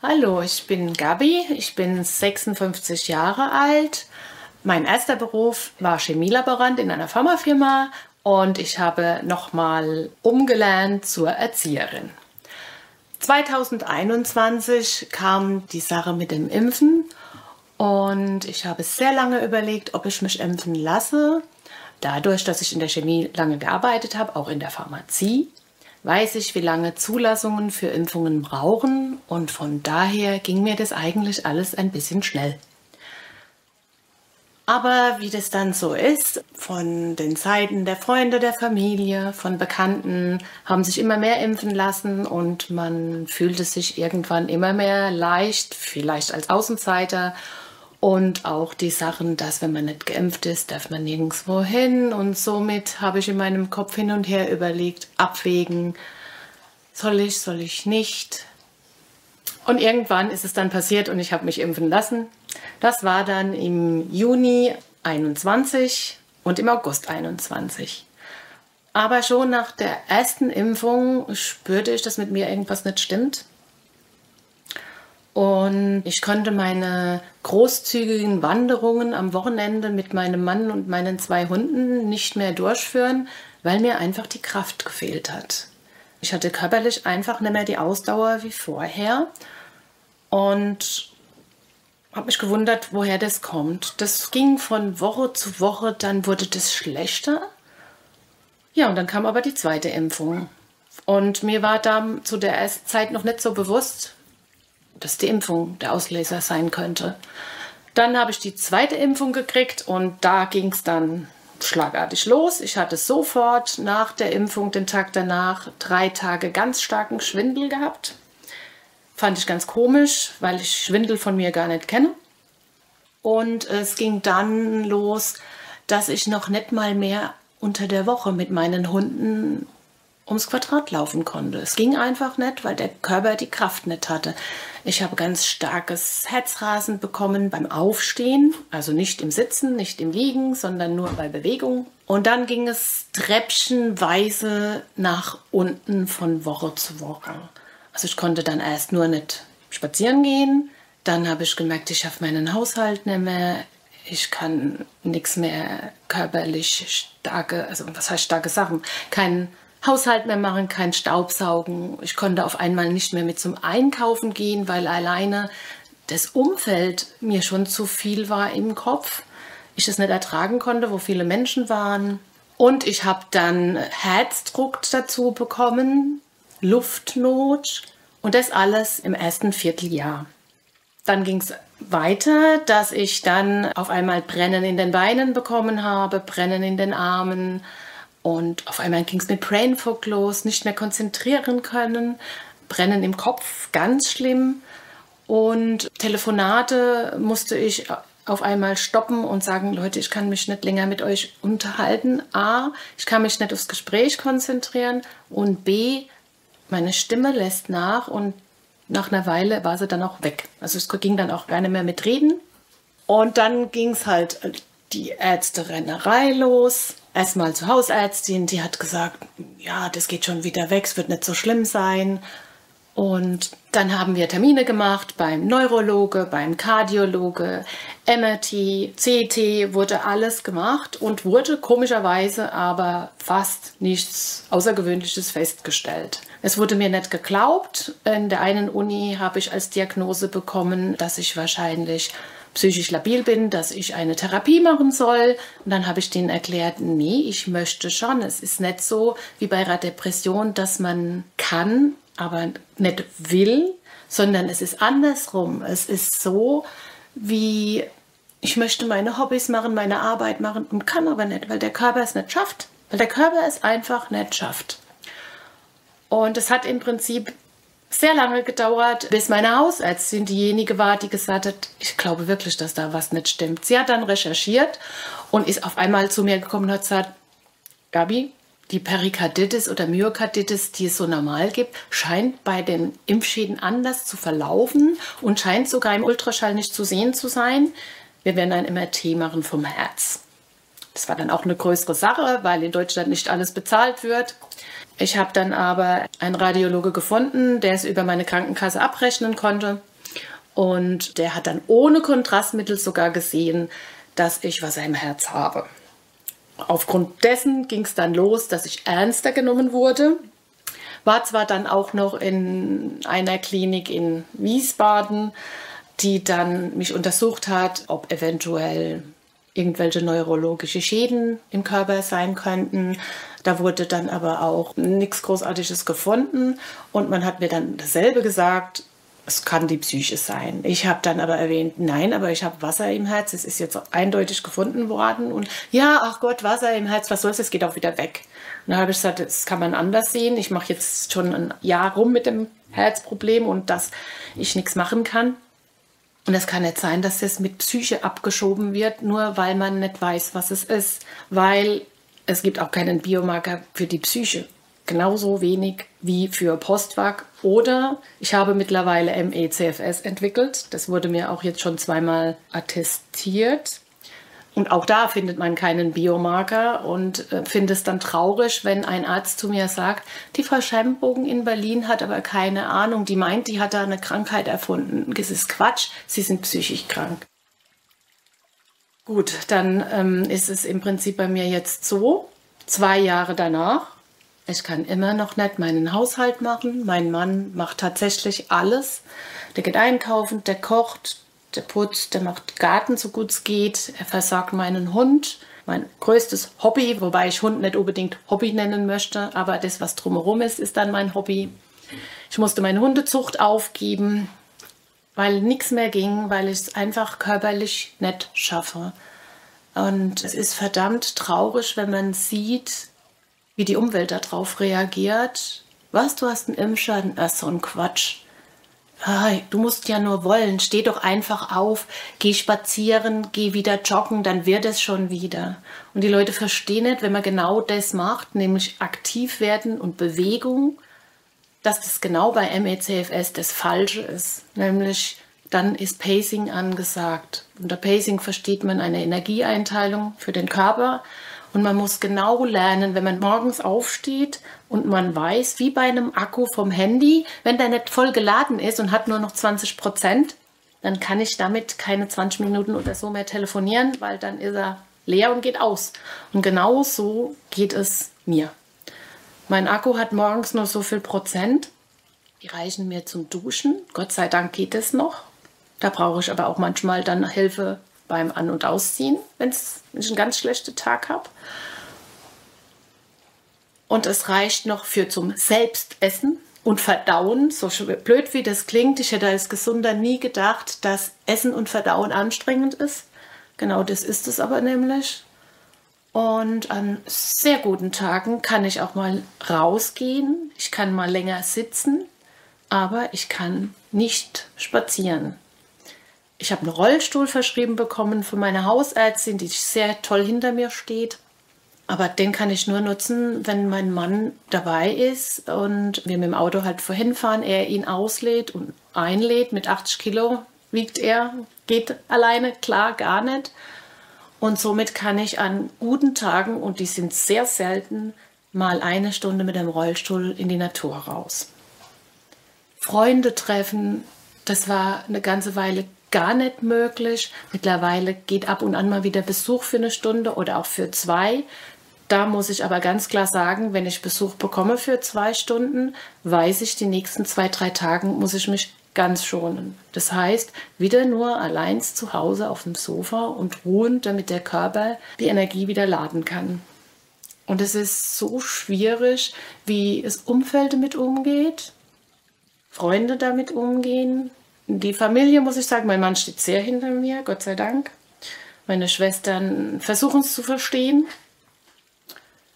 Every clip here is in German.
Hallo, ich bin Gabi, ich bin 56 Jahre alt. Mein erster Beruf war Chemielaborant in einer Pharmafirma und ich habe nochmal umgelernt zur Erzieherin. 2021 kam die Sache mit dem Impfen und ich habe sehr lange überlegt, ob ich mich impfen lasse. Dadurch, dass ich in der Chemie lange gearbeitet habe, auch in der Pharmazie, weiß ich, wie lange Zulassungen für Impfungen brauchen. Und von daher ging mir das eigentlich alles ein bisschen schnell. Aber wie das dann so ist, von den Seiten der Freunde, der Familie, von Bekannten haben sich immer mehr impfen lassen. Und man fühlte sich irgendwann immer mehr leicht, vielleicht als Außenseiter und auch die Sachen, dass wenn man nicht geimpft ist, darf man nirgendwo hin. Und somit habe ich in meinem Kopf hin und her überlegt, abwägen, soll ich, soll ich nicht. Und irgendwann ist es dann passiert und ich habe mich impfen lassen. Das war dann im Juni 21 und im August 21. Aber schon nach der ersten Impfung spürte ich, dass mit mir irgendwas nicht stimmt. Und ich konnte meine großzügigen Wanderungen am Wochenende mit meinem Mann und meinen zwei Hunden nicht mehr durchführen, weil mir einfach die Kraft gefehlt hat. Ich hatte körperlich einfach nicht mehr die Ausdauer wie vorher und habe mich gewundert, woher das kommt. Das ging von Woche zu Woche, dann wurde das schlechter. Ja, und dann kam aber die zweite Impfung. Und mir war da zu der ersten Zeit noch nicht so bewusst, dass die Impfung der Auslöser sein könnte. Dann habe ich die zweite Impfung gekriegt und da ging es dann schlagartig los. Ich hatte sofort nach der Impfung, den Tag danach, drei Tage ganz starken Schwindel gehabt. Fand ich ganz komisch, weil ich Schwindel von mir gar nicht kenne. Und es ging dann los, dass ich noch nicht mal mehr unter der Woche mit meinen Hunden ums Quadrat laufen konnte. Es ging einfach nicht, weil der Körper die Kraft nicht hatte. Ich habe ganz starkes Herzrasen bekommen beim Aufstehen, also nicht im Sitzen, nicht im Liegen, sondern nur bei Bewegung. Und dann ging es treppchenweise nach unten von Woche zu Woche. Also ich konnte dann erst nur nicht spazieren gehen. Dann habe ich gemerkt, ich schaffe meinen Haushalt nicht mehr. Ich kann nichts mehr körperlich starke, also was heißt starke Sachen? Kein Haushalt mehr machen, kein Staubsaugen. Ich konnte auf einmal nicht mehr mit zum Einkaufen gehen, weil alleine das Umfeld mir schon zu viel war im Kopf. Ich es nicht ertragen konnte, wo viele Menschen waren. Und ich habe dann Herzdruck dazu bekommen, Luftnot und das alles im ersten Vierteljahr. Dann ging es weiter, dass ich dann auf einmal Brennen in den Beinen bekommen habe, Brennen in den Armen, und auf einmal ging es mit Brain Fog los, nicht mehr konzentrieren können, Brennen im Kopf, ganz schlimm. Und Telefonate musste ich auf einmal stoppen und sagen, Leute, ich kann mich nicht länger mit euch unterhalten. A, ich kann mich nicht aufs Gespräch konzentrieren und B, meine Stimme lässt nach und nach einer Weile war sie dann auch weg. Also es ging dann auch gar nicht mehr mit Reden. Und dann ging es halt die Ärzte-Rennerei los erstmal zur Hausärztin, die hat gesagt, ja, das geht schon wieder weg, es wird nicht so schlimm sein. Und dann haben wir Termine gemacht beim Neurologe, beim Kardiologe, MRT, CT, wurde alles gemacht und wurde komischerweise aber fast nichts Außergewöhnliches festgestellt. Es wurde mir nicht geglaubt. In der einen Uni habe ich als Diagnose bekommen, dass ich wahrscheinlich psychisch labil bin, dass ich eine Therapie machen soll. Und dann habe ich denen erklärt, nee, ich möchte schon. Es ist nicht so wie bei einer Depression, dass man kann, aber nicht will, sondern es ist andersrum. Es ist so, wie ich möchte meine Hobbys machen, meine Arbeit machen und kann aber nicht, weil der Körper es nicht schafft. Weil der Körper es einfach nicht schafft. Und es hat im Prinzip sehr lange gedauert, bis meine Hausärztin diejenige war, die gesagt hat, ich glaube wirklich, dass da was nicht stimmt. Sie hat dann recherchiert und ist auf einmal zu mir gekommen und hat gesagt, Gabi, die Perikarditis oder Myokarditis, die es so normal gibt, scheint bei den Impfschäden anders zu verlaufen und scheint sogar im Ultraschall nicht zu sehen zu sein. Wir werden ein MRT machen vom Herz. Das war dann auch eine größere Sache, weil in Deutschland nicht alles bezahlt wird. Ich habe dann aber einen Radiologe gefunden, der es über meine Krankenkasse abrechnen konnte. Und der hat dann ohne Kontrastmittel sogar gesehen, dass ich was im Herz habe. Aufgrund dessen ging es dann los, dass ich ernster genommen wurde. War zwar dann auch noch in einer Klinik in Wiesbaden, die dann mich untersucht hat, ob eventuell irgendwelche neurologische Schäden im Körper sein könnten. Da wurde dann aber auch nichts Großartiges gefunden und man hat mir dann dasselbe gesagt, es kann die Psyche sein. Ich habe dann aber erwähnt, nein, aber ich habe Wasser im Herz. Es ist jetzt eindeutig gefunden worden. Und ja, ach Gott, Wasser im Herz, was soll's, es geht auch wieder weg. Und dann habe ich gesagt, das kann man anders sehen. Ich mache jetzt schon ein Jahr rum mit dem Herzproblem und dass ich nichts machen kann. Und es kann nicht sein, dass das mit Psyche abgeschoben wird, nur weil man nicht weiß, was es ist. Weil es gibt auch keinen Biomarker für die Psyche. Genauso wenig wie für Postwag. Oder ich habe mittlerweile MECFS entwickelt. Das wurde mir auch jetzt schon zweimal attestiert. Und auch da findet man keinen Biomarker und äh, finde es dann traurig, wenn ein Arzt zu mir sagt, die Frau Scheibenbogen in Berlin hat aber keine Ahnung, die meint, die hat da eine Krankheit erfunden. Das ist Quatsch, sie sind psychisch krank. Gut, dann ähm, ist es im Prinzip bei mir jetzt so, zwei Jahre danach, ich kann immer noch nicht meinen Haushalt machen. Mein Mann macht tatsächlich alles. Der geht einkaufen, der kocht, der putzt, der macht Garten so gut es geht, er versorgt meinen Hund. Mein größtes Hobby, wobei ich Hund nicht unbedingt Hobby nennen möchte, aber das, was drumherum ist, ist dann mein Hobby. Ich musste meine Hundezucht aufgeben, weil nichts mehr ging, weil ich es einfach körperlich nicht schaffe. Und es ist verdammt traurig, wenn man sieht, wie die Umwelt darauf reagiert. Was, du hast einen Impfschaden? Das ist so ein Quatsch. Ah, du musst ja nur wollen. Steh doch einfach auf, geh spazieren, geh wieder joggen, dann wird es schon wieder. Und die Leute verstehen nicht, wenn man genau das macht, nämlich aktiv werden und Bewegung, dass das genau bei MECFS das Falsche ist. Nämlich dann ist Pacing angesagt. Unter Pacing versteht man eine Energieeinteilung für den Körper und man muss genau lernen, wenn man morgens aufsteht und man weiß, wie bei einem Akku vom Handy, wenn der nicht voll geladen ist und hat nur noch 20 Prozent, dann kann ich damit keine 20 Minuten oder so mehr telefonieren, weil dann ist er leer und geht aus. Und genau so geht es mir. Mein Akku hat morgens nur so viel Prozent. Die reichen mir zum Duschen. Gott sei Dank geht es noch. Da brauche ich aber auch manchmal dann Hilfe beim An- und Ausziehen, wenn ich einen ganz schlechten Tag habe. Und es reicht noch für zum Selbstessen und Verdauen. So blöd wie das klingt, ich hätte als Gesunder nie gedacht, dass Essen und Verdauen anstrengend ist. Genau das ist es aber nämlich. Und an sehr guten Tagen kann ich auch mal rausgehen. Ich kann mal länger sitzen, aber ich kann nicht spazieren. Ich habe einen Rollstuhl verschrieben bekommen von meiner Hausärztin, die sehr toll hinter mir steht. Aber den kann ich nur nutzen, wenn mein Mann dabei ist und wir mit dem Auto halt vorhin fahren, er ihn auslädt und einlädt. Mit 80 Kilo wiegt er, geht alleine klar gar nicht. Und somit kann ich an guten Tagen, und die sind sehr selten, mal eine Stunde mit dem Rollstuhl in die Natur raus. Freunde treffen, das war eine ganze Weile gar nicht möglich. Mittlerweile geht ab und an mal wieder Besuch für eine Stunde oder auch für zwei. Da muss ich aber ganz klar sagen, wenn ich Besuch bekomme für zwei Stunden, weiß ich, die nächsten zwei, drei Tagen muss ich mich ganz schonen. Das heißt, wieder nur allein zu Hause auf dem Sofa und ruhen, damit der Körper die Energie wieder laden kann. Und es ist so schwierig, wie das Umfeld damit umgeht, Freunde damit umgehen. Die Familie, muss ich sagen, mein Mann steht sehr hinter mir, Gott sei Dank. Meine Schwestern versuchen es zu verstehen.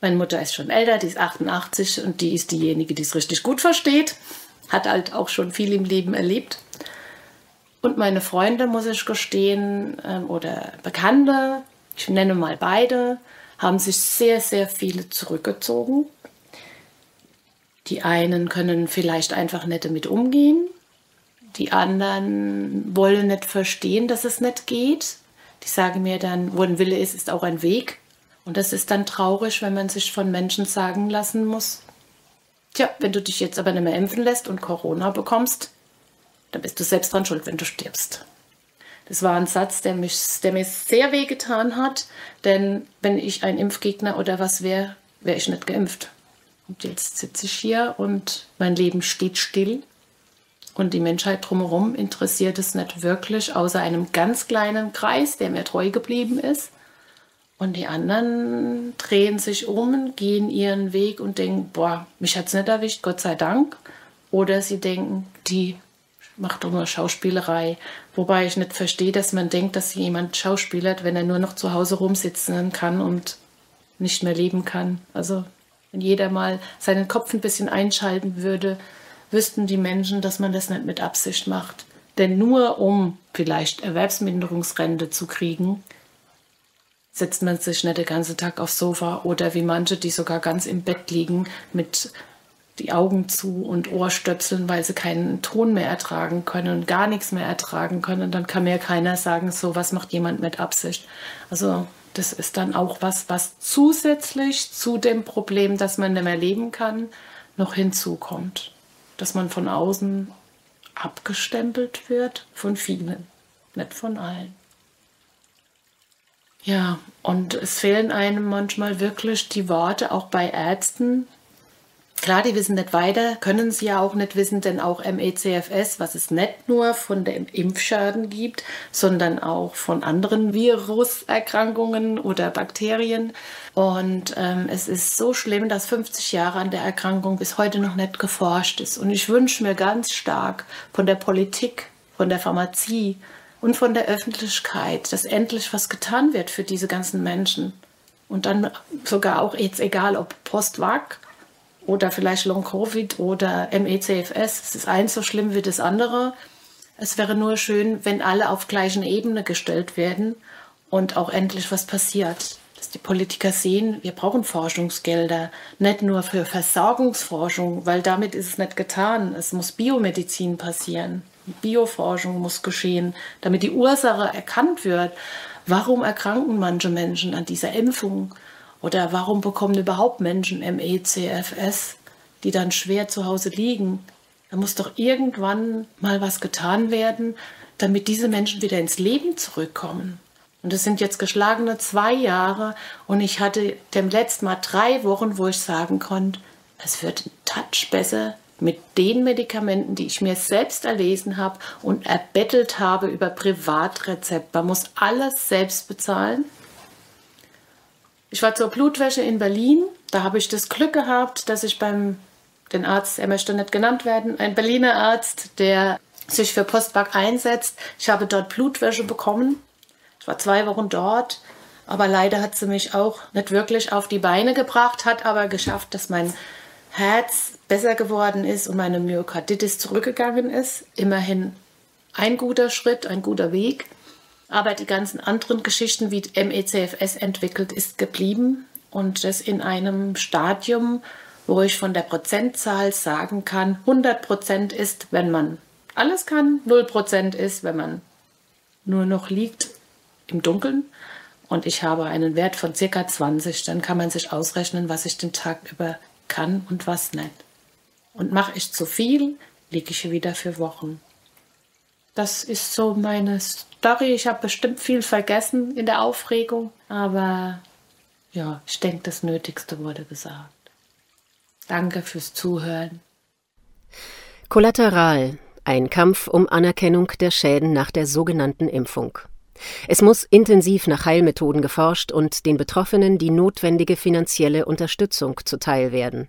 Meine Mutter ist schon älter, die ist 88 und die ist diejenige, die es richtig gut versteht hat halt auch schon viel im Leben erlebt. Und meine Freunde, muss ich gestehen, ähm, oder Bekannte, ich nenne mal beide, haben sich sehr, sehr viele zurückgezogen. Die einen können vielleicht einfach nicht damit umgehen. Die anderen wollen nicht verstehen, dass es nicht geht. Die sagen mir dann, wo ein Wille ist, ist auch ein Weg. Und das ist dann traurig, wenn man sich von Menschen sagen lassen muss, Tja, wenn du dich jetzt aber nicht mehr impfen lässt und Corona bekommst, dann bist du selbst dran schuld, wenn du stirbst. Das war ein Satz, der, mich, der mir sehr weh getan hat, denn wenn ich ein Impfgegner oder was wäre, wäre ich nicht geimpft. Und jetzt sitze ich hier und mein Leben steht still und die Menschheit drumherum interessiert es nicht wirklich, außer einem ganz kleinen Kreis, der mir treu geblieben ist. Und die anderen drehen sich um, gehen ihren Weg und denken, boah, mich hat es nicht erwischt, Gott sei Dank. Oder sie denken, die macht doch nur Schauspielerei. Wobei ich nicht verstehe, dass man denkt, dass jemand schauspielert, wenn er nur noch zu Hause rumsitzen kann und nicht mehr leben kann. Also wenn jeder mal seinen Kopf ein bisschen einschalten würde, wüssten die Menschen, dass man das nicht mit Absicht macht. Denn nur um vielleicht Erwerbsminderungsrente zu kriegen, setzt man sich nicht den ganzen Tag aufs Sofa oder wie manche, die sogar ganz im Bett liegen mit die Augen zu und Ohrstöpseln, weil sie keinen Ton mehr ertragen können und gar nichts mehr ertragen können. Dann kann mir keiner sagen, so was macht jemand mit Absicht. Also das ist dann auch was, was zusätzlich zu dem Problem, dass man nicht mehr leben kann, noch hinzukommt. Dass man von außen abgestempelt wird von vielen, nicht von allen. Ja, und es fehlen einem manchmal wirklich die Worte, auch bei Ärzten. Klar, die wissen nicht weiter, können sie ja auch nicht wissen, denn auch MECFS, was es nicht nur von dem Impfschaden gibt, sondern auch von anderen Viruserkrankungen oder Bakterien. Und ähm, es ist so schlimm, dass 50 Jahre an der Erkrankung bis heute noch nicht geforscht ist. Und ich wünsche mir ganz stark von der Politik, von der Pharmazie, und von der Öffentlichkeit, dass endlich was getan wird für diese ganzen Menschen. Und dann sogar auch jetzt egal, ob Post-Vac oder vielleicht Long-Covid oder MECFS, es ist eins so schlimm wie das andere. Es wäre nur schön, wenn alle auf gleichen Ebene gestellt werden und auch endlich was passiert. Dass die Politiker sehen, wir brauchen Forschungsgelder, nicht nur für Versorgungsforschung, weil damit ist es nicht getan. Es muss Biomedizin passieren. Bioforschung muss geschehen, damit die Ursache erkannt wird. Warum erkranken manche Menschen an dieser Impfung? Oder warum bekommen überhaupt Menschen MECFS, die dann schwer zu Hause liegen? Da muss doch irgendwann mal was getan werden, damit diese Menschen wieder ins Leben zurückkommen. Und es sind jetzt geschlagene zwei Jahre und ich hatte dem letzten Mal drei Wochen, wo ich sagen konnte, es wird ein Touch besser, mit den Medikamenten, die ich mir selbst erlesen habe und erbettelt habe über Privatrezept. Man muss alles selbst bezahlen. Ich war zur Blutwäsche in Berlin. Da habe ich das Glück gehabt, dass ich beim den Arzt, er möchte nicht genannt werden, ein Berliner Arzt, der sich für Postback einsetzt. Ich habe dort Blutwäsche bekommen. Ich war zwei Wochen dort, aber leider hat sie mich auch nicht wirklich auf die Beine gebracht, hat aber geschafft, dass mein Herz besser geworden ist und meine Myokarditis zurückgegangen ist. Immerhin ein guter Schritt, ein guter Weg. Aber die ganzen anderen Geschichten, wie MECFS entwickelt ist, geblieben und das in einem Stadium, wo ich von der Prozentzahl sagen kann, 100 Prozent ist, wenn man alles kann, 0 Prozent ist, wenn man nur noch liegt im Dunkeln. Und ich habe einen Wert von circa 20, dann kann man sich ausrechnen, was ich den Tag über kann und was nicht. Und mache ich zu viel, liege ich wieder für Wochen. Das ist so meine Story. Ich habe bestimmt viel vergessen in der Aufregung, aber ja, ich denke, das Nötigste wurde gesagt. Danke fürs Zuhören. Kollateral, Ein Kampf um Anerkennung der Schäden nach der sogenannten Impfung. Es muss intensiv nach Heilmethoden geforscht und den Betroffenen die notwendige finanzielle Unterstützung zuteil werden.